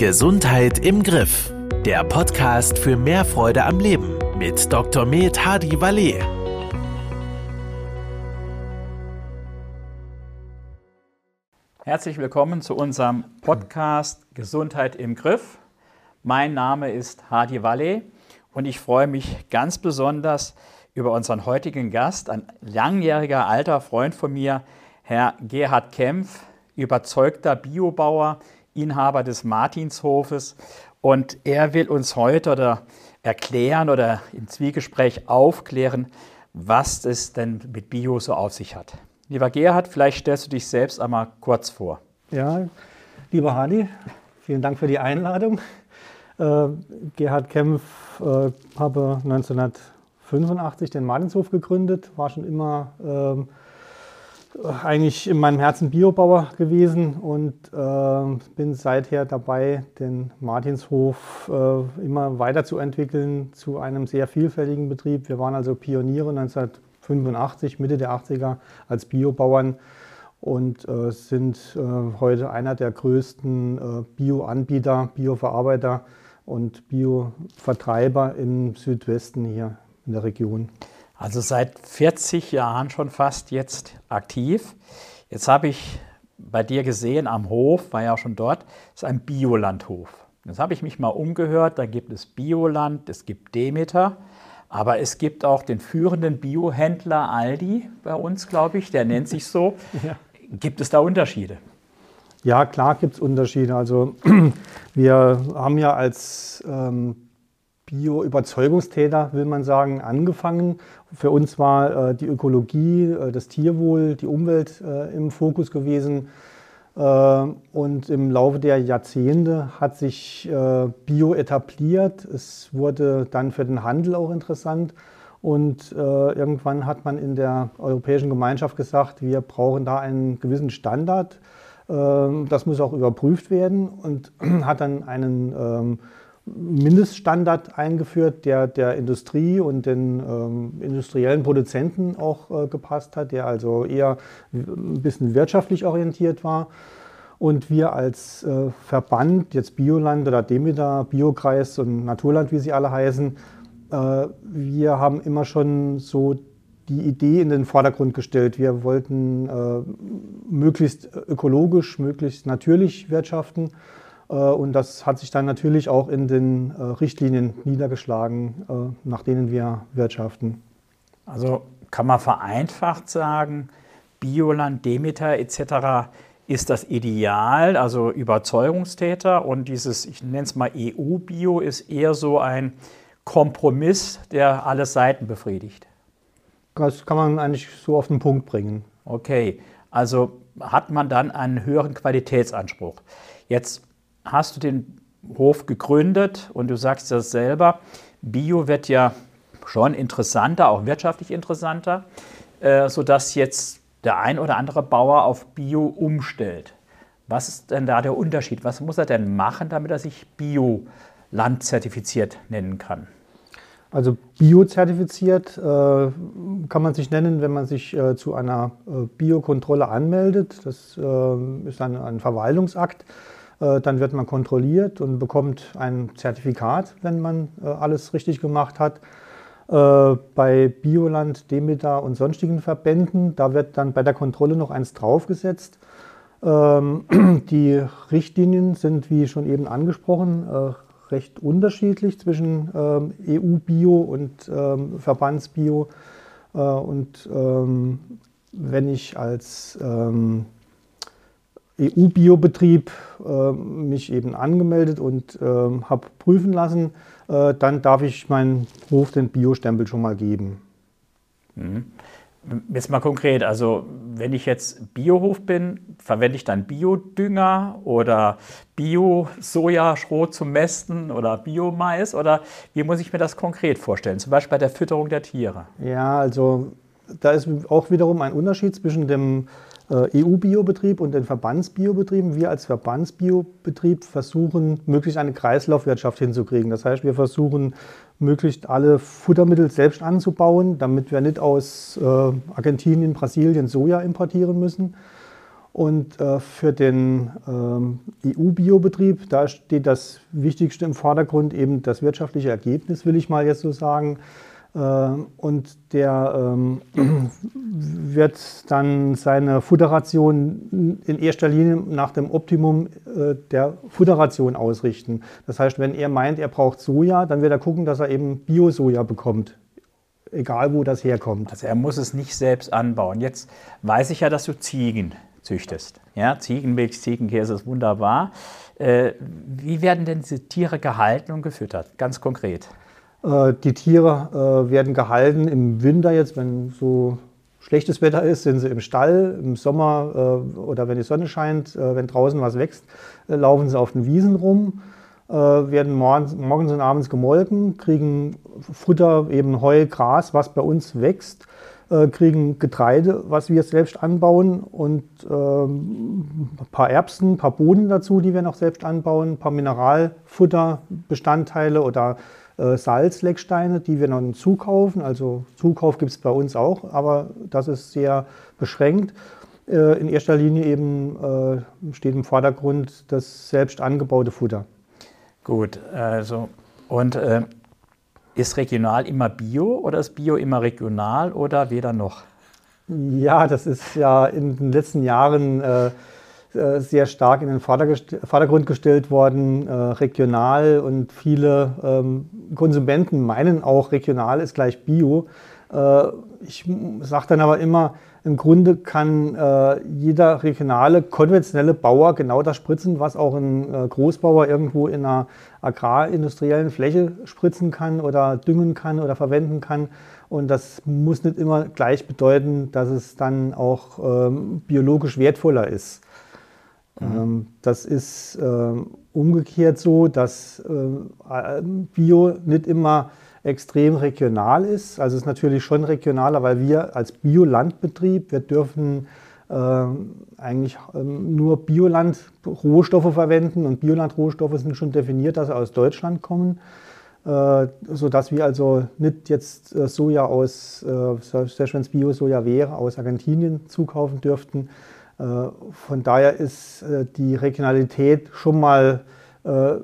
Gesundheit im Griff. Der Podcast für mehr Freude am Leben mit Dr. Med Hadi Valet. Herzlich willkommen zu unserem Podcast Gesundheit im Griff. Mein Name ist Hadi Valet und ich freue mich ganz besonders über unseren heutigen Gast, ein langjähriger alter Freund von mir, Herr Gerhard Kempf, überzeugter Biobauer, Inhaber des Martinshofes. Und er will uns heute oder erklären oder im Zwiegespräch aufklären, was es denn mit Bio so auf sich hat. Lieber Gerhard, vielleicht stellst du dich selbst einmal kurz vor. Ja, lieber Hadi, vielen Dank für die Einladung. Äh, Gerhard Kempf äh, habe 1985 den Martinshof gegründet, war schon immer äh, eigentlich in meinem Herzen Biobauer gewesen und äh, bin seither dabei, den Martinshof äh, immer weiterzuentwickeln zu einem sehr vielfältigen Betrieb. Wir waren also Pioniere 1985, Mitte der 80er als Biobauern und äh, sind äh, heute einer der größten äh, Bio-Anbieter, Bio-Verarbeiter und Bio-Vertreiber im Südwesten hier in der Region. Also seit 40 Jahren schon fast jetzt aktiv. Jetzt habe ich bei dir gesehen am Hof, war ja auch schon dort, ist ein Biolandhof. Jetzt habe ich mich mal umgehört, da gibt es Bioland, es gibt Demeter, aber es gibt auch den führenden Biohändler Aldi bei uns, glaube ich, der nennt sich so. Ja. Gibt es da Unterschiede? Ja, klar gibt es Unterschiede. Also wir haben ja als ähm, Bio-Überzeugungstäter, will man sagen, angefangen. Für uns war äh, die Ökologie, äh, das Tierwohl, die Umwelt äh, im Fokus gewesen. Äh, und im Laufe der Jahrzehnte hat sich äh, Bio etabliert. Es wurde dann für den Handel auch interessant. Und äh, irgendwann hat man in der Europäischen Gemeinschaft gesagt, wir brauchen da einen gewissen Standard. das muss auch überprüft werden und hat dann einen ähm, Mindeststandard eingeführt, der der Industrie und den ähm, industriellen Produzenten auch äh, gepasst hat, der also eher ein bisschen wirtschaftlich orientiert war. Und wir als äh, Verband, jetzt Bioland oder Demeter, Biokreis und Naturland, wie sie alle heißen, äh, wir haben immer schon so die Idee in den Vordergrund gestellt. Wir wollten äh, möglichst ökologisch, möglichst natürlich wirtschaften und das hat sich dann natürlich auch in den äh, Richtlinien niedergeschlagen, äh, nach denen wir wirtschaften. Also kann man vereinfacht sagen, Bioland, Demeter etc. ist das Ideal, also Überzeugungstäter. Und dieses, ich nenne es mal EU-Bio, ist eher so ein Kompromiss, der alle Seiten befriedigt. Das kann man eigentlich so auf den Punkt bringen. Okay, also hat man dann einen höheren Qualitätsanspruch. Jetzt hast du den Hof gegründet und du sagst das selber, Bio wird ja schon interessanter, auch wirtschaftlich interessanter, äh, sodass jetzt der ein oder andere Bauer auf Bio umstellt. Was ist denn da der Unterschied? Was muss er denn machen, damit er sich Bio-Land nennen kann? Also biozertifiziert äh, kann man sich nennen, wenn man sich äh, zu einer äh, Biokontrolle anmeldet. Das äh, ist ein, ein Verwaltungsakt. Äh, dann wird man kontrolliert und bekommt ein Zertifikat, wenn man äh, alles richtig gemacht hat. Äh, bei Bioland, Demeter und sonstigen Verbänden, da wird dann bei der Kontrolle noch eins draufgesetzt. Ähm, die Richtlinien sind, wie schon eben angesprochen, recht unterschiedlich zwischen ähm, EU-Bio und ähm, Verbandsbio. Und wenn ich als EU-Biobetrieb äh, mich eben angemeldet und äh, habe prüfen lassen, äh, dann darf ich meinen Hof den Biostempel schon mal geben. Mhm. Jetzt mal konkret, also wenn ich jetzt Biohof bin, verwende ich dann Biodünger oder Bio-Sojaschrot zum Mästen oder Biomais oder wie muss ich mir das konkret vorstellen, zum Beispiel bei der Fütterung der Tiere? Ja, also da ist auch wiederum ein Unterschied zwischen dem EU-Biobetrieb und den Verbandsbiobetrieben. Wir als Verbandsbiobetrieb versuchen, möglichst eine Kreislaufwirtschaft hinzukriegen. Das heißt, wir versuchen, möglichst alle Futtermittel selbst anzubauen, damit wir nicht aus äh, Argentinien, Brasilien Soja importieren müssen. Und äh, für den ähm, EU-Biobetrieb, da steht das Wichtigste im Vordergrund, eben das wirtschaftliche Ergebnis, will ich mal jetzt so sagen. Äh, und der ähm, wird dann seine Futterration in erster Linie nach dem Optimum äh, der Futterration ausrichten. Das heißt, wenn er meint, er braucht Soja, dann wird er gucken, dass er eben Bio-Soja bekommt egal wo das herkommt. Also er muss es nicht selbst anbauen. Jetzt weiß ich ja, dass du Ziegen züchtest. Ja, Ziegenmilch, Ziegenkäse ist wunderbar. Äh, wie werden denn diese Tiere gehalten und gefüttert? Ganz konkret. Äh, die Tiere äh, werden gehalten im Winter jetzt, wenn so schlechtes Wetter ist, sind sie im Stall. Im Sommer äh, oder wenn die Sonne scheint, wenn draußen was wächst, laufen sie auf den Wiesen rum, werden morgens, und abends gemolken, kriegen Futter, eben Heu, Gras, was bei uns wächst kriegen Getreide, was wir selbst anbauen und ähm, ein paar Erbsen, ein paar Bohnen dazu, die wir noch selbst anbauen, ein paar Mineralfutterbestandteile oder äh, Salzlecksteine, die wir noch zukaufen. Also Zukauf gibt es bei uns auch, aber das ist sehr beschränkt. Äh, in erster Linie eben äh, steht im Vordergrund das selbst angebaute Futter. Gut, also und äh, ist regional immer Bio oder ist Bio immer regional oder weder noch? Ja, das ist ja in den letzten Jahren äh sehr stark in den Vordergrund gestellt worden, äh, regional und viele ähm, Konsumenten meinen auch, regional ist gleich Bio. Äh, ich sage dann aber immer, im Grunde kann äh, jeder regionale, konventionelle Bauer genau das spritzen, was auch ein äh, Großbauer irgendwo in einer agrarindustriellen Fläche spritzen kann oder düngen kann oder verwenden kann. Und das muss nicht immer gleich bedeuten, dass es dann auch ähm, biologisch wertvoller ist. Mhm. Ähm, das ist äh, umgekehrt so, dass äh, Bio nicht immer extrem regional ist. Also es ist natürlich schon regionaler, weil wir als Biolandbetrieb, wir dürfen eigentlich ähm, nur Bioland-Rohstoffe verwenden und Bioland-Rohstoffe sind schon definiert, dass sie aus Deutschland kommen, äh, sodass wir also nicht jetzt äh, Soja aus, äh, selbst wenn es Bio-Soja wäre, aus Argentinien zukaufen dürften. Äh, von daher ist äh, die Regionalität schon mal äh,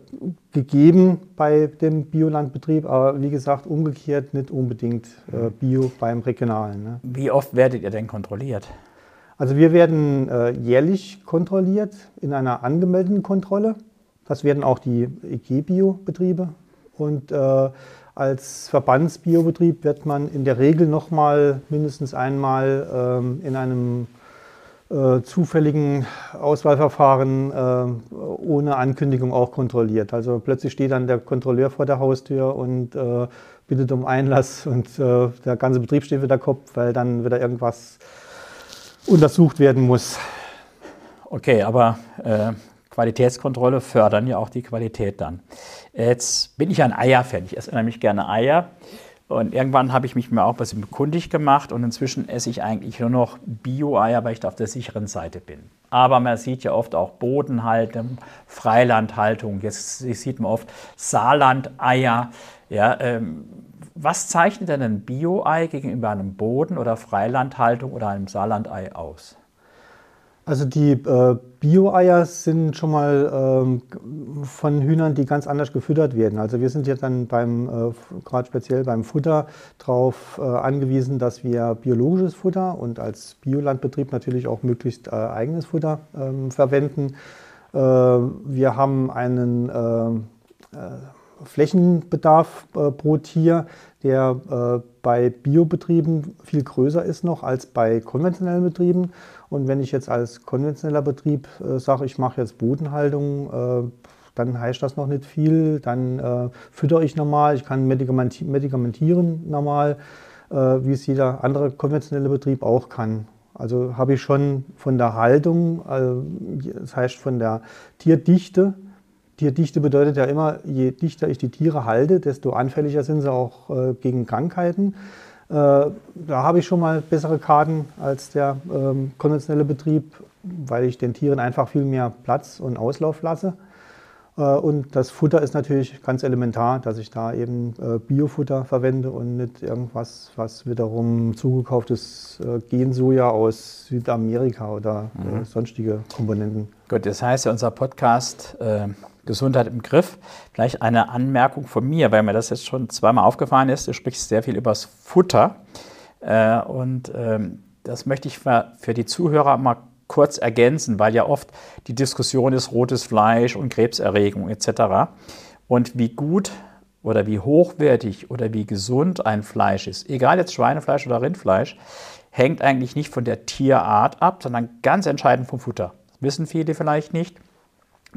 gegeben bei dem Biolandbetrieb, aber wie gesagt, umgekehrt nicht unbedingt äh, Bio beim Regionalen. Ne? Wie oft werdet ihr denn kontrolliert? Also wir werden äh, jährlich kontrolliert in einer angemeldeten Kontrolle. Das werden auch die EG-Bio-Betriebe. Und äh, als Verbandsbiobetrieb wird man in der Regel nochmal mindestens einmal ähm, in einem äh, zufälligen Auswahlverfahren äh, ohne Ankündigung auch kontrolliert. Also plötzlich steht dann der Kontrolleur vor der Haustür und äh, bittet um Einlass und äh, der ganze Betrieb steht wieder Kopf, weil dann wieder irgendwas untersucht werden muss. Okay, aber äh, Qualitätskontrolle fördern ja auch die Qualität dann. Jetzt bin ich ein Eierfan. Ich esse nämlich gerne Eier. Und irgendwann habe ich mich mir auch ein bisschen kundig gemacht und inzwischen esse ich eigentlich nur noch Bio-Eier, weil ich da auf der sicheren Seite bin. Aber man sieht ja oft auch Bodenhaltung, Freilandhaltung. Jetzt sieht man oft Saarland-Eier. Ja, ähm, was zeichnet denn ein Bio-Ei gegenüber einem Boden- oder Freilandhaltung oder einem Saarlandei aus? Also die äh, Bio-Eier sind schon mal ähm, von Hühnern, die ganz anders gefüttert werden. Also wir sind jetzt dann beim, äh, gerade speziell beim Futter darauf äh, angewiesen, dass wir biologisches Futter und als Biolandbetrieb natürlich auch möglichst äh, eigenes Futter ähm, verwenden. Äh, wir haben einen äh, Flächenbedarf pro Tier, der bei Biobetrieben viel größer ist noch als bei konventionellen Betrieben. Und wenn ich jetzt als konventioneller Betrieb äh, sage, ich mache jetzt Bodenhaltung, äh, dann heißt das noch nicht viel. Dann äh, füttere ich normal, ich kann medikamenti medikamentieren normal, äh, wie es jeder andere konventionelle Betrieb auch kann. Also habe ich schon von der Haltung, äh, das heißt von der Tierdichte, Tierdichte bedeutet ja immer, je dichter ich die Tiere halte, desto anfälliger sind sie auch äh, gegen Krankheiten. Äh, da habe ich schon mal bessere Karten als der ähm, konventionelle Betrieb, weil ich den Tieren einfach viel mehr Platz und Auslauf lasse. Äh, und das Futter ist natürlich ganz elementar, dass ich da eben äh, Biofutter verwende und nicht irgendwas, was wiederum zugekauftes äh, Gensoja aus Südamerika oder mhm. sonstige Komponenten. Gut, das heißt ja unser Podcast äh, Gesundheit im Griff. Vielleicht eine Anmerkung von mir, weil mir das jetzt schon zweimal aufgefallen ist. Du sprichst sehr viel über das Futter. Äh, und ähm, das möchte ich für, für die Zuhörer mal kurz ergänzen, weil ja oft die Diskussion ist rotes Fleisch und Krebserregung etc. Und wie gut oder wie hochwertig oder wie gesund ein Fleisch ist, egal jetzt Schweinefleisch oder Rindfleisch, hängt eigentlich nicht von der Tierart ab, sondern ganz entscheidend vom Futter. Das wissen viele vielleicht nicht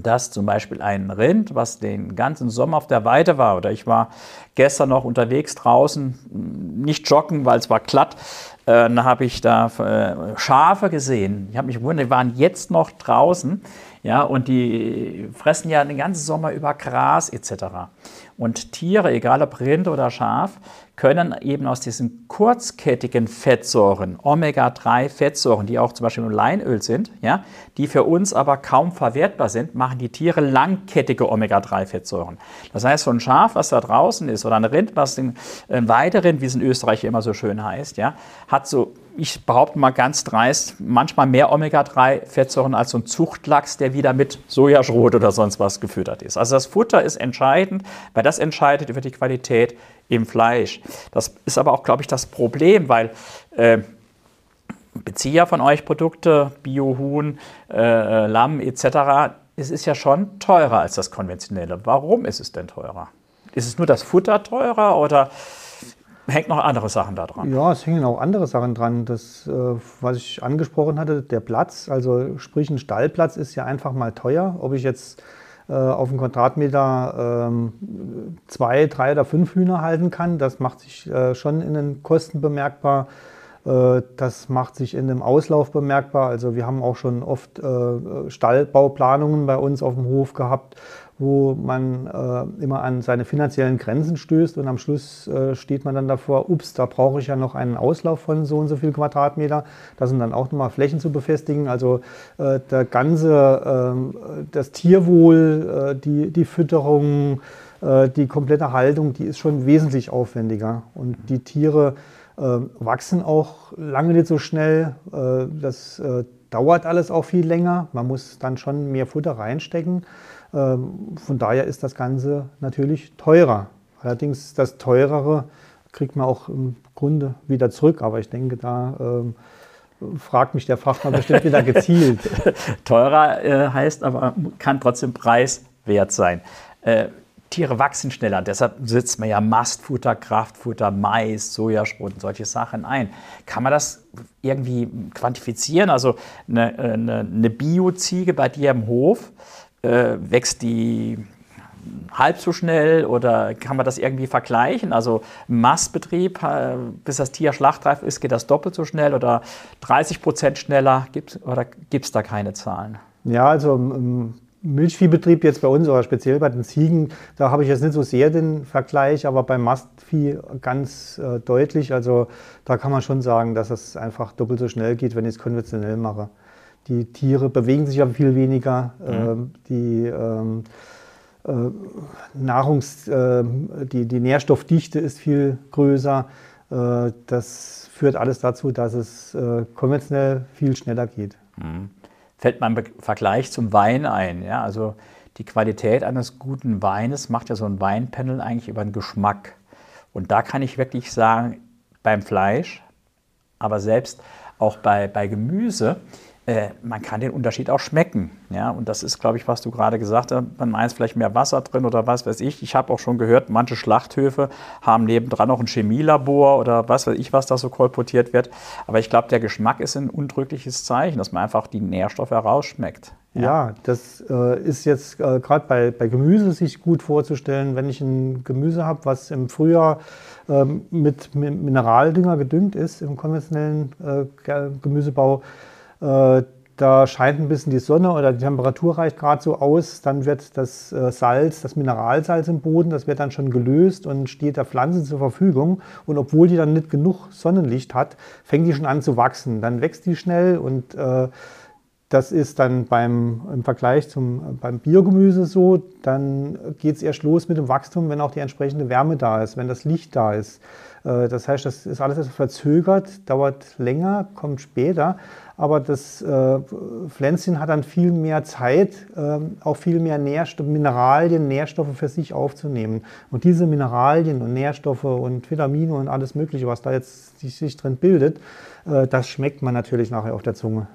dass zum Beispiel ein Rind, was den ganzen Sommer auf der Weide war, oder ich war gestern noch unterwegs draußen, nicht joggen, weil es war glatt, äh, dann habe ich da äh, Schafe gesehen. Ich habe mich gewundert, die waren jetzt noch draußen, ja, und die fressen ja den ganzen Sommer über Gras etc. Und Tiere, egal ob Rind oder Schaf, können eben aus diesen kurzkettigen Fettsäuren, Omega-3-Fettsäuren, die auch zum Beispiel im Leinöl sind, ja, die für uns aber kaum verwertbar sind, machen die Tiere langkettige Omega-3-Fettsäuren. Das heißt, so ein Schaf, was da draußen ist, oder ein Rind, was ein Weiderind, wie es in Österreich immer so schön heißt, ja, hat so ich behaupte mal ganz dreist, manchmal mehr Omega-3-Fettsäuren als so ein Zuchtlachs, der wieder mit Sojaschrot oder sonst was gefüttert ist. Also das Futter ist entscheidend, weil das entscheidet über die Qualität im Fleisch. Das ist aber auch, glaube ich, das Problem, weil äh, Bezieher von euch Produkte, Biohuhn, äh, Lamm etc., es ist ja schon teurer als das konventionelle. Warum ist es denn teurer? Ist es nur das Futter teurer oder hängt noch andere Sachen da dran. Ja, es hängen auch andere Sachen dran. Das, äh, was ich angesprochen hatte, der Platz, also sprich ein Stallplatz ist ja einfach mal teuer. Ob ich jetzt äh, auf einen Quadratmeter ähm, zwei, drei oder fünf Hühner halten kann, das macht sich äh, schon in den Kosten bemerkbar. Das macht sich in dem Auslauf bemerkbar. Also wir haben auch schon oft Stallbauplanungen bei uns auf dem Hof gehabt, wo man äh, immer an seine finanziellen Grenzen stößt und am Schluss äh, steht man dann davor, ups, da brauche ich ja noch einen Auslauf von so und so viel Quadratmeter. Das sind dann auch nochmal Flächen zu befestigen. Also äh, der ganze, ähm, das Tierwohl, äh, die, die Fütterung, äh, die komplette Haltung, die ist schon wesentlich aufwendiger. Und die Tiere äh, wachsen auch lange nicht so schnell. das dauert alles auch viel länger. Man muss dann schon mehr Futter reinstecken. Ähm, von daher ist das Ganze natürlich teurer. Allerdings das Teurere kriegt man auch im Grunde wieder zurück. Aber ich denke, da ähm, fragt mich der Fachmann bestimmt wieder gezielt. Teurer äh, heißt aber, kann trotzdem preiswert sein. Äh, Tiere wachsen schneller, deshalb setzt man ja Mastfutter, Kraftfutter, Mais, Sojaschrot und solche Sachen ein. Kann man das irgendwie quantifizieren? Also eine, äh, eine, eine Bioziege bei dir im Hof, äh, wächst die halb so schnell oder kann man das irgendwie vergleichen? Also Mastbetrieb, äh, bis das Tier schlachtreif ist, geht das doppelt so schnell oder 30 Prozent schneller? Gibt, oder gibt es da keine Zahlen? Ja, also im Milchviehbetrieb jetzt bei uns oder speziell bei den Ziegen, da habe ich jetzt nicht so sehr den Vergleich, aber beim Mastvieh ganz äh, deutlich. Also da kann man schon sagen, dass es einfach doppelt so schnell geht, wenn ich es konventionell mache. Die Tiere bewegen sich ja viel weniger. Mhm. Ähm, die ähm, äh, Nahrungs-, äh, die, die Nährstoffdichte ist viel größer. Äh, das führt alles dazu, dass es äh, konventionell viel schneller geht. Mhm. Fällt mein Vergleich zum Wein ein. Ja? Also die Qualität eines guten Weines macht ja so ein Weinpanel eigentlich über den Geschmack. Und da kann ich wirklich sagen, beim Fleisch, aber selbst auch bei, bei Gemüse, äh, man kann den Unterschied auch schmecken. Ja? Und das ist, glaube ich, was du gerade gesagt hast. Man meint vielleicht mehr Wasser drin oder was weiß ich. Ich habe auch schon gehört, manche Schlachthöfe haben nebendran noch ein Chemielabor oder was weiß ich, was da so kolportiert wird. Aber ich glaube, der Geschmack ist ein undrückliches Zeichen, dass man einfach die Nährstoffe herausschmeckt. Ja, ja das äh, ist jetzt äh, gerade bei, bei Gemüse sich gut vorzustellen. Wenn ich ein Gemüse habe, was im Frühjahr ähm, mit Mineraldünger gedüngt ist, im konventionellen äh, Gemüsebau, da scheint ein bisschen die Sonne oder die Temperatur reicht gerade so aus, dann wird das äh, Salz, das Mineralsalz im Boden, das wird dann schon gelöst und steht der Pflanze zur Verfügung. Und obwohl die dann nicht genug Sonnenlicht hat, fängt die schon an zu wachsen. Dann wächst die schnell und äh, das ist dann beim, im Vergleich zum, beim Biogemüse so, dann geht es erst los mit dem Wachstum, wenn auch die entsprechende Wärme da ist, wenn das Licht da ist. Äh, das heißt, das ist alles verzögert, dauert länger, kommt später, aber das äh, Pflänzchen hat dann viel mehr Zeit, äh, auch viel mehr Nährstoffe, Mineralien, Nährstoffe für sich aufzunehmen. Und diese Mineralien und Nährstoffe und Vitamine und alles Mögliche, was da jetzt sich drin bildet, äh, das schmeckt man natürlich nachher auf der Zunge.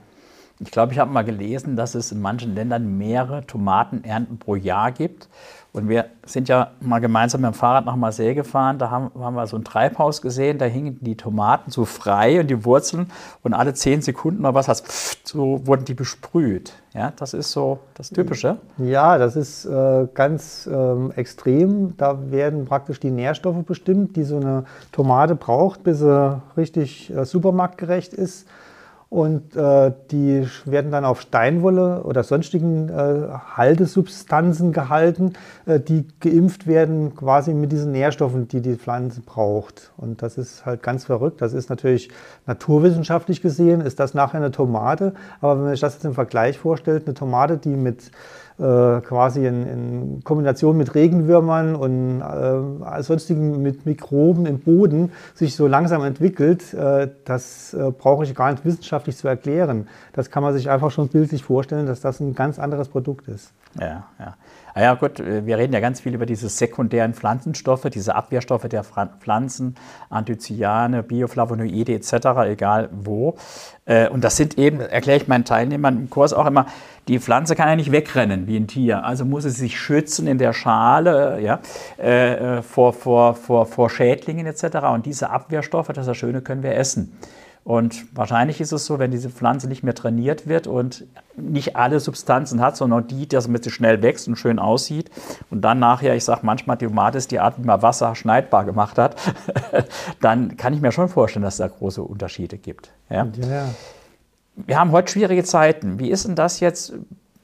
Ich glaube, ich habe mal gelesen, dass es in manchen Ländern mehrere Tomatenernten pro Jahr gibt. Und wir sind ja mal gemeinsam mit dem Fahrrad nach Marseille gefahren. Da haben, haben, wir so ein Treibhaus gesehen. Da hingen die Tomaten so frei und die Wurzeln. Und alle zehn Sekunden mal was, hast, so wurden die besprüht. Ja, das ist so das Typische. Ja, das ist äh, ganz äh, extrem. Da werden praktisch die Nährstoffe bestimmt, die so eine Tomate braucht, bis sie richtig äh, supermarktgerecht ist. Und äh, die werden dann auf Steinwolle oder sonstigen äh, Haltesubstanzen gehalten, äh, die geimpft werden quasi mit diesen Nährstoffen, die die Pflanze braucht. Und das ist halt ganz verrückt. Das ist natürlich naturwissenschaftlich gesehen, ist das nachher eine Tomate. Aber wenn man sich das jetzt im Vergleich vorstellt, eine Tomate, die mit quasi in, in, Kombination mit Regenwürmern und äh, sonstigen mit Mikroben im Boden sich so langsam entwickelt, äh, das äh, brauche ich gar nicht wissenschaftlich zu erklären. Das kann man sich einfach schon bildlich vorstellen, dass das ein ganz anderes Produkt ist. Ja, ja. Ah ja, gut, wir reden ja ganz viel über diese sekundären Pflanzenstoffe, diese Abwehrstoffe der Pflanzen, Anthocyane, Bioflavonoide etc., egal wo. Äh, und das sind eben, erkläre ich meinen Teilnehmern im Kurs auch immer, die Pflanze kann ja nicht wegrennen wie ein Tier. Also muss sie sich schützen in der Schale ja, äh, äh vor, vor, vor, vor Schädlingen etc. Und diese Abwehrstoffe, das ist das Schöne, können wir essen. Und wahrscheinlich ist es so, wenn diese Pflanze nicht mehr trainiert wird und nicht alle Substanzen hat, sondern die, damit sie schnell wächst und schön aussieht. Und dann nachher, ich sage manchmal, die Tomate ist die Art, wie man Wasser schneidbar gemacht hat, dann kann ich mir schon vorstellen, dass es da große Unterschiede gibt. Ja? ja. Wir haben heute schwierige Zeiten. Wie ist denn das jetzt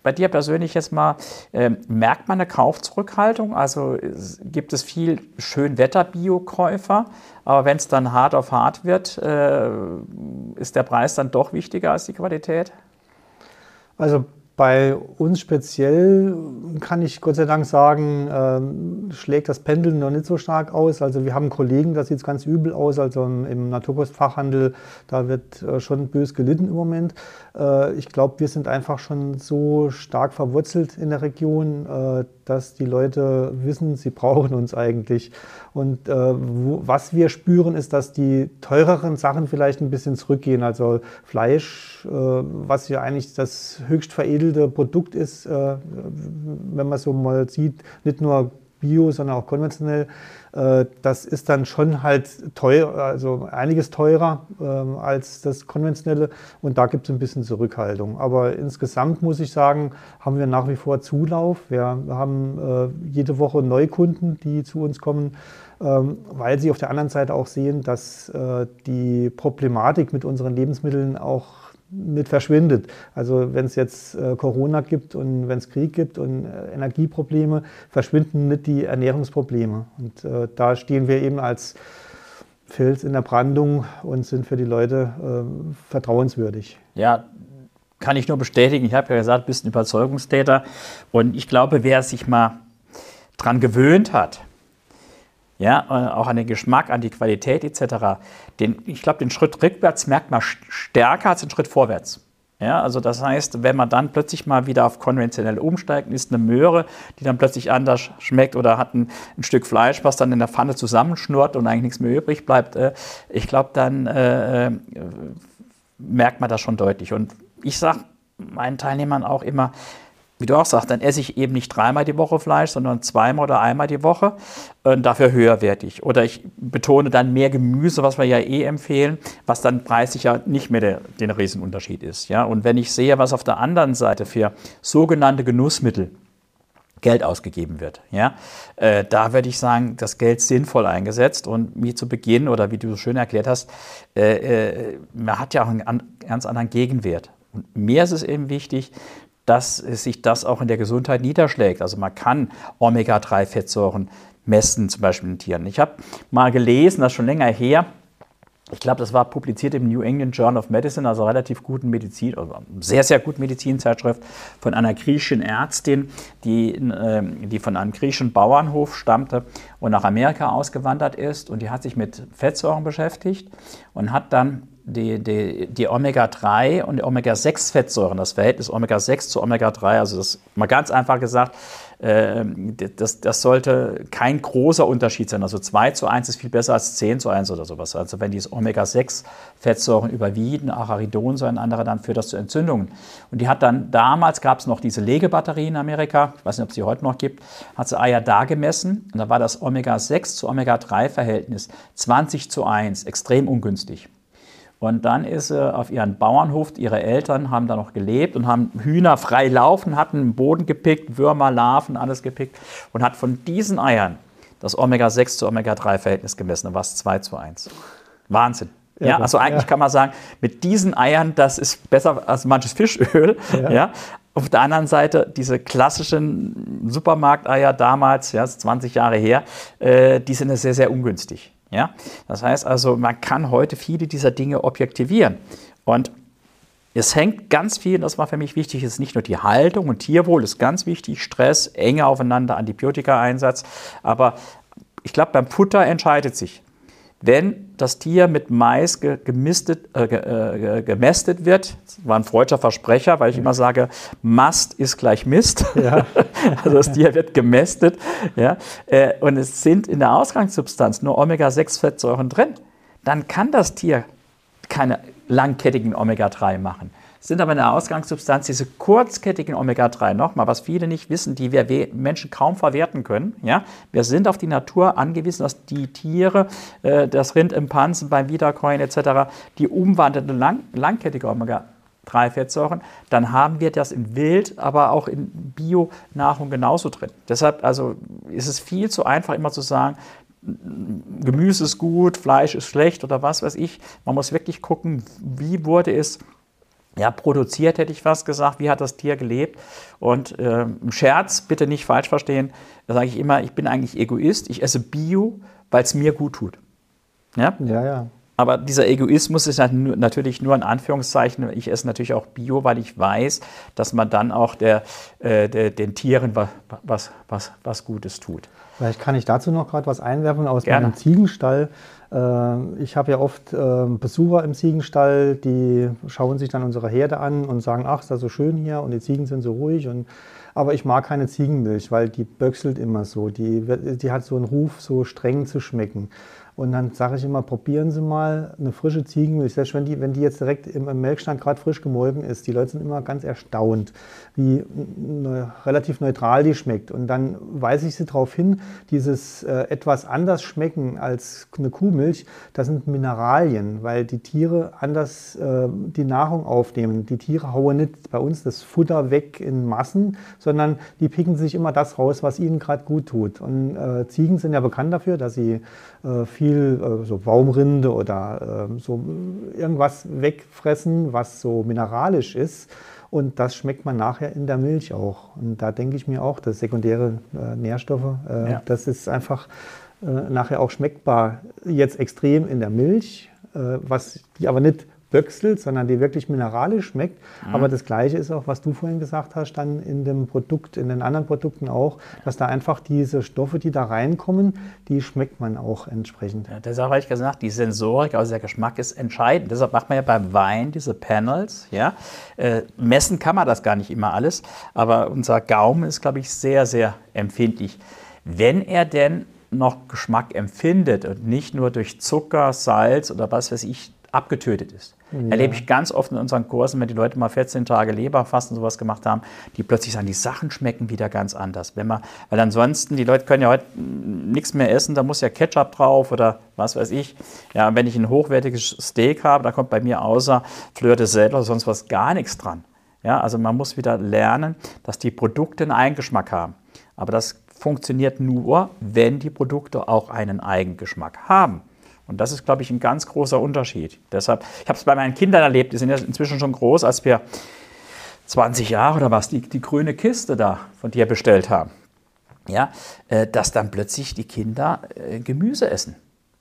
bei dir persönlich jetzt mal, äh, merkt man eine Kaufzurückhaltung? Also gibt es viel Schönwetter-Bio-Käufer, aber wenn es dann hart auf hart wird, äh, ist der Preis dann doch wichtiger als die Qualität? Also bei uns speziell kann ich Gott sei Dank sagen, äh, schlägt das Pendeln noch nicht so stark aus. Also wir haben Kollegen, da sieht es ganz übel aus. Also im, im Naturkostfachhandel, da wird äh, schon bös gelitten im Moment. Äh, ich glaube, wir sind einfach schon so stark verwurzelt in der Region, äh, dass die Leute wissen, sie brauchen uns eigentlich. Und äh, wo, was wir spüren, ist, dass die teureren Sachen vielleicht ein bisschen zurückgehen. Also Fleisch, äh, was ja eigentlich das höchst veredelte Produkt ist, äh, wenn man so mal sieht, nicht nur Bio, sondern auch konventionell, äh, das ist dann schon halt teuer, also einiges teurer äh, als das konventionelle und da gibt es ein bisschen Zurückhaltung. Aber insgesamt muss ich sagen, haben wir nach wie vor Zulauf. Wir haben äh, jede Woche Neukunden, die zu uns kommen, ähm, weil sie auf der anderen Seite auch sehen, dass die Problematik mit unseren Lebensmitteln auch nicht verschwindet. Also wenn es jetzt äh, Corona gibt und wenn es Krieg gibt und äh, Energieprobleme, verschwinden nicht die Ernährungsprobleme. Und äh, da stehen wir eben als Fels in der Brandung und sind für die Leute äh, vertrauenswürdig. Ja, kann ich nur bestätigen. Ich habe ja gesagt, du bist ein Überzeugungstäter. Und ich glaube, wer sich mal dran gewöhnt hat, ja, äh, auch an den Geschmack, an die Qualität etc. Den, ich glaube, den Schritt rückwärts merkt man stärker als den Schritt vorwärts. Ja, also das heißt, wenn man dann plötzlich mal wieder auf konventionell umsteigt, ist eine Möhre, die dann plötzlich anders schmeckt oder hat ein, ein Stück Fleisch, was dann in der Pfanne zusammenschnurrt und eigentlich nichts mehr übrig bleibt. Äh, ich glaube, dann äh, äh, merkt man das schon deutlich. Und ich sage meinen Teilnehmern auch immer, wie du auch sagst, dann esse ich eben nicht dreimal die Woche Fleisch, sondern zweimal oder einmal die Woche und dafür höherwertig. Oder ich betone dann mehr Gemüse, was wir ja eh empfehlen, was dann preislich ja nicht mehr der, den Riesenunterschied ist. Ja? Und wenn ich sehe, was auf der anderen Seite für sogenannte Genussmittel Geld ausgegeben wird. Ja? Äh, da würde ich sagen, das Geld sinnvoll eingesetzt und wie zu Beginn oder wie du so schön erklärt hast, äh, äh, man hat ja auch einen an, ganz anderen Gegenwert. Und mir ist es eben wichtig, dass sich das auch in der Gesundheit niederschlägt. Also man kann Omega-3-Fettsäuren messen, zum Beispiel in Tieren. Ich habe mal gelesen, das ist schon länger her, ich glaube, das war publiziert im New England Journal of Medicine, also relativ guten Medizin, also sehr, sehr gut Medizinzeitschrift von einer griechischen Ärztin, die, äh, die von einem griechischen Bauernhof stammte und nach Amerika ausgewandert ist. Und die hat sich mit Fettsäuren beschäftigt und hat dann die, die, die Omega-3 und die Omega-6-Fettsäuren, das Verhältnis Omega-6 zu Omega-3, also das mal ganz einfach gesagt, äh, das, das sollte kein großer Unterschied sein. Also 2 zu 1 ist viel besser als 10 zu 1 oder sowas. Also wenn diese Omega-6-Fettsäuren überwiegen, Acharidon, so ein anderer, dann führt das zu Entzündungen. Und die hat dann, damals gab es noch diese Legebatterie in Amerika, ich weiß nicht, ob es die heute noch gibt, hat sie da gemessen und da war das Omega-6 zu Omega-3-Verhältnis 20 zu 1, extrem ungünstig. Und dann ist sie auf ihren Bauernhof, ihre Eltern haben da noch gelebt und haben Hühner frei laufen, hatten den Boden gepickt, Würmer, Larven, alles gepickt und hat von diesen Eiern das Omega-6 zu Omega-3-Verhältnis gemessen. Da war es 2 zu 1. Wahnsinn. Ja, ja also eigentlich ja. kann man sagen, mit diesen Eiern, das ist besser als manches Fischöl. Ja. ja. Auf der anderen Seite, diese klassischen Supermarkteier damals, ja, 20 Jahre her, äh, die sind sehr, sehr ungünstig. Ja? Das heißt also, man kann heute viele dieser Dinge objektivieren. Und es hängt ganz viel, das war für mich wichtig, ist nicht nur die Haltung und Tierwohl ist ganz wichtig, Stress, enge aufeinander, Antibiotika-Einsatz, aber ich glaube, beim Futter entscheidet sich wenn das Tier mit Mais gemistet, äh, äh, gemästet wird, das war ein freudscher Versprecher, weil ich immer sage, Mast ist gleich Mist. Ja. also das Tier wird gemästet. Ja, äh, und es sind in der Ausgangssubstanz nur Omega-6-Fettsäuren drin. Dann kann das Tier keine langkettigen Omega-3 machen sind aber in der Ausgangssubstanz diese kurzkettigen Omega-3 nochmal, was viele nicht wissen, die wir Menschen kaum verwerten können. Ja? Wir sind auf die Natur angewiesen, dass die Tiere, äh, das Rind im Pansen, beim Wiederkäuen etc., die umwandelnden lang, langkettige Omega 3 Fettsäuren, dann haben wir das in Wild, aber auch in Bio-Nahrung genauso drin. Deshalb also ist es viel zu einfach, immer zu sagen, Gemüse ist gut, Fleisch ist schlecht oder was weiß ich. Man muss wirklich gucken, wie wurde es ja, produziert, hätte ich fast gesagt. Wie hat das Tier gelebt? Und äh, im Scherz, bitte nicht falsch verstehen, da sage ich immer, ich bin eigentlich Egoist. Ich esse Bio, weil es mir gut tut. Ja, ja. ja. Aber dieser Egoismus ist natürlich nur in Anführungszeichen. Ich esse natürlich auch Bio, weil ich weiß, dass man dann auch der, äh, der, den Tieren was, was, was Gutes tut. Vielleicht kann ich dazu noch gerade was einwerfen aus Gerne. meinem Ziegenstall. Äh, ich habe ja oft äh, Besucher im Ziegenstall, die schauen sich dann unsere Herde an und sagen, ach, ist das so schön hier und die Ziegen sind so ruhig. Und, aber ich mag keine Ziegenmilch, weil die böchselt immer so. Die, die hat so einen Ruf, so streng zu schmecken. Und dann sage ich immer, probieren Sie mal eine frische Ziegenmilch. Selbst wenn die, wenn die jetzt direkt im, im Melkstand gerade frisch gemolken ist, die Leute sind immer ganz erstaunt, wie ne, relativ neutral die schmeckt. Und dann weise ich sie darauf hin, dieses äh, etwas anders schmecken als eine Kuhmilch, das sind Mineralien, weil die Tiere anders äh, die Nahrung aufnehmen. Die Tiere hauen nicht bei uns das Futter weg in Massen, sondern die picken sich immer das raus, was ihnen gerade gut tut. Und äh, Ziegen sind ja bekannt dafür, dass sie viel äh, so Baumrinde oder ähm, so irgendwas wegfressen, was so mineralisch ist. Und das schmeckt man nachher in der Milch auch. Und da denke ich mir auch, dass sekundäre äh, Nährstoffe, äh, ja. das ist einfach äh, nachher auch schmeckbar. Jetzt extrem in der Milch, äh, was die aber nicht böckselt, sondern die wirklich mineralisch schmeckt. Mhm. Aber das Gleiche ist auch, was du vorhin gesagt hast, dann in dem Produkt, in den anderen Produkten auch, dass da einfach diese Stoffe, die da reinkommen, die schmeckt man auch entsprechend. Ja, deshalb habe ich gesagt, die Sensorik, also der Geschmack ist entscheidend. Deshalb macht man ja beim Wein diese Panels. Ja? Äh, messen kann man das gar nicht immer alles, aber unser Gaumen ist, glaube ich, sehr, sehr empfindlich. Wenn er denn noch Geschmack empfindet und nicht nur durch Zucker, Salz oder was weiß ich abgetötet ist. Ja. Erlebe ich ganz oft in unseren Kursen, wenn die Leute mal 14 Tage Leberfasten sowas gemacht haben, die plötzlich sagen, die Sachen schmecken wieder ganz anders. Wenn man, weil ansonsten, die Leute können ja heute nichts mehr essen, da muss ja Ketchup drauf oder was weiß ich. Ja, wenn ich ein hochwertiges Steak habe, da kommt bei mir außer Fleur de Sel oder sonst was gar nichts dran. Ja, also man muss wieder lernen, dass die Produkte einen Eigengeschmack haben. Aber das funktioniert nur, wenn die Produkte auch einen Eigengeschmack haben. Und das ist, glaube ich, ein ganz großer Unterschied. Deshalb, ich habe es bei meinen Kindern erlebt, die sind ja inzwischen schon groß, als wir 20 Jahre oder was, die, die grüne Kiste da von dir bestellt haben. Ja, äh, dass dann plötzlich die Kinder äh, Gemüse essen.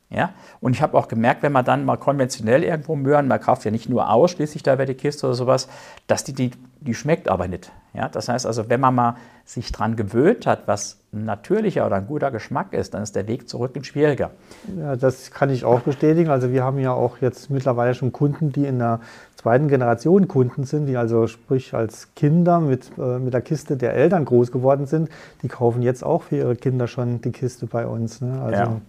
Ja? Und ich habe auch gemerkt, wenn man dann mal konventionell irgendwo Möhren, man kauft ja nicht nur ausschließlich da die Kiste oder sowas, dass die, die, die schmeckt aber nicht. Ja? Das heißt also, wenn man mal sich dran gewöhnt hat, was ein natürlicher oder ein guter Geschmack ist, dann ist der Weg zurück schwieriger. Ja, das kann ich auch bestätigen. Also wir haben ja auch jetzt mittlerweile schon Kunden, die in der zweiten Generation Kunden sind, die also sprich als Kinder mit, äh, mit der Kiste der Eltern groß geworden sind. Die kaufen jetzt auch für ihre Kinder schon die Kiste bei uns. Ne? Also ja.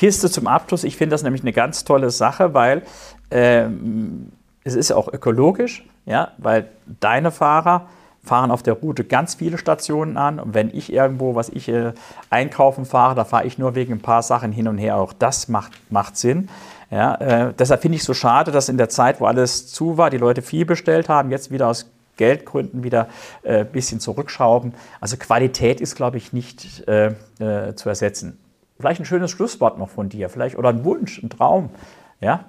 Kiste zum Abschluss, ich finde das nämlich eine ganz tolle Sache, weil ähm, es ist auch ökologisch, ja, weil deine Fahrer fahren auf der Route ganz viele Stationen an. Und wenn ich irgendwo, was ich äh, einkaufen fahre, da fahre ich nur wegen ein paar Sachen hin und her. Auch das macht, macht Sinn. Ja, äh, deshalb finde ich es so schade, dass in der Zeit, wo alles zu war, die Leute viel bestellt haben, jetzt wieder aus Geldgründen wieder ein äh, bisschen zurückschrauben. Also Qualität ist, glaube ich, nicht äh, äh, zu ersetzen. Vielleicht ein schönes Schlusswort noch von dir, vielleicht oder ein Wunsch, ein Traum. Ja?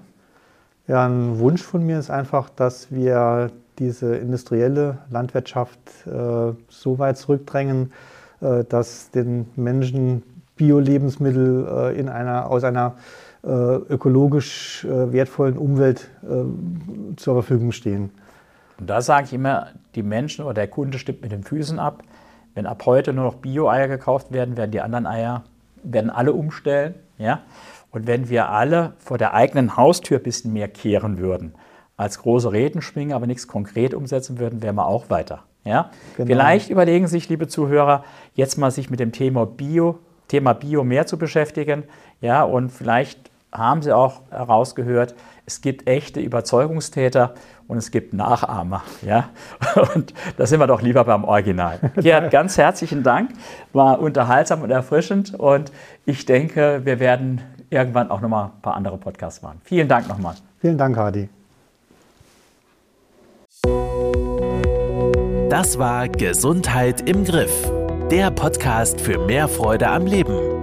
Ja, ein Wunsch von mir ist einfach, dass wir diese industrielle Landwirtschaft äh, so weit zurückdrängen, äh, dass den Menschen Bio-Lebensmittel äh, in einer, aus einer äh, ökologisch äh, wertvollen Umwelt äh, zur Verfügung stehen. Und da sage ich immer, die Menschen oder der Kunde stimmt mit den Füßen ab. Wenn ab heute nur noch Bio-Eier gekauft werden, werden die anderen Eier werden alle umstellen. Ja? Und wenn wir alle vor der eigenen Haustür ein bisschen mehr kehren würden, als große Reden schwingen, aber nichts konkret umsetzen würden, wären wir auch weiter. Ja? Genau. Vielleicht überlegen sich, liebe Zuhörer, jetzt mal sich mit dem Thema Bio, Thema Bio mehr zu beschäftigen. Ja? Und vielleicht haben Sie auch herausgehört, es gibt echte Überzeugungstäter und es gibt Nachahmer. Ja? Und da sind wir doch lieber beim Original. Gerhard, ganz herzlichen Dank. War unterhaltsam und erfrischend und ich denke, wir werden irgendwann auch nochmal ein paar andere Podcasts machen. Vielen Dank nochmal. Vielen Dank, Hadi. Das war Gesundheit im Griff, der Podcast für mehr Freude am Leben.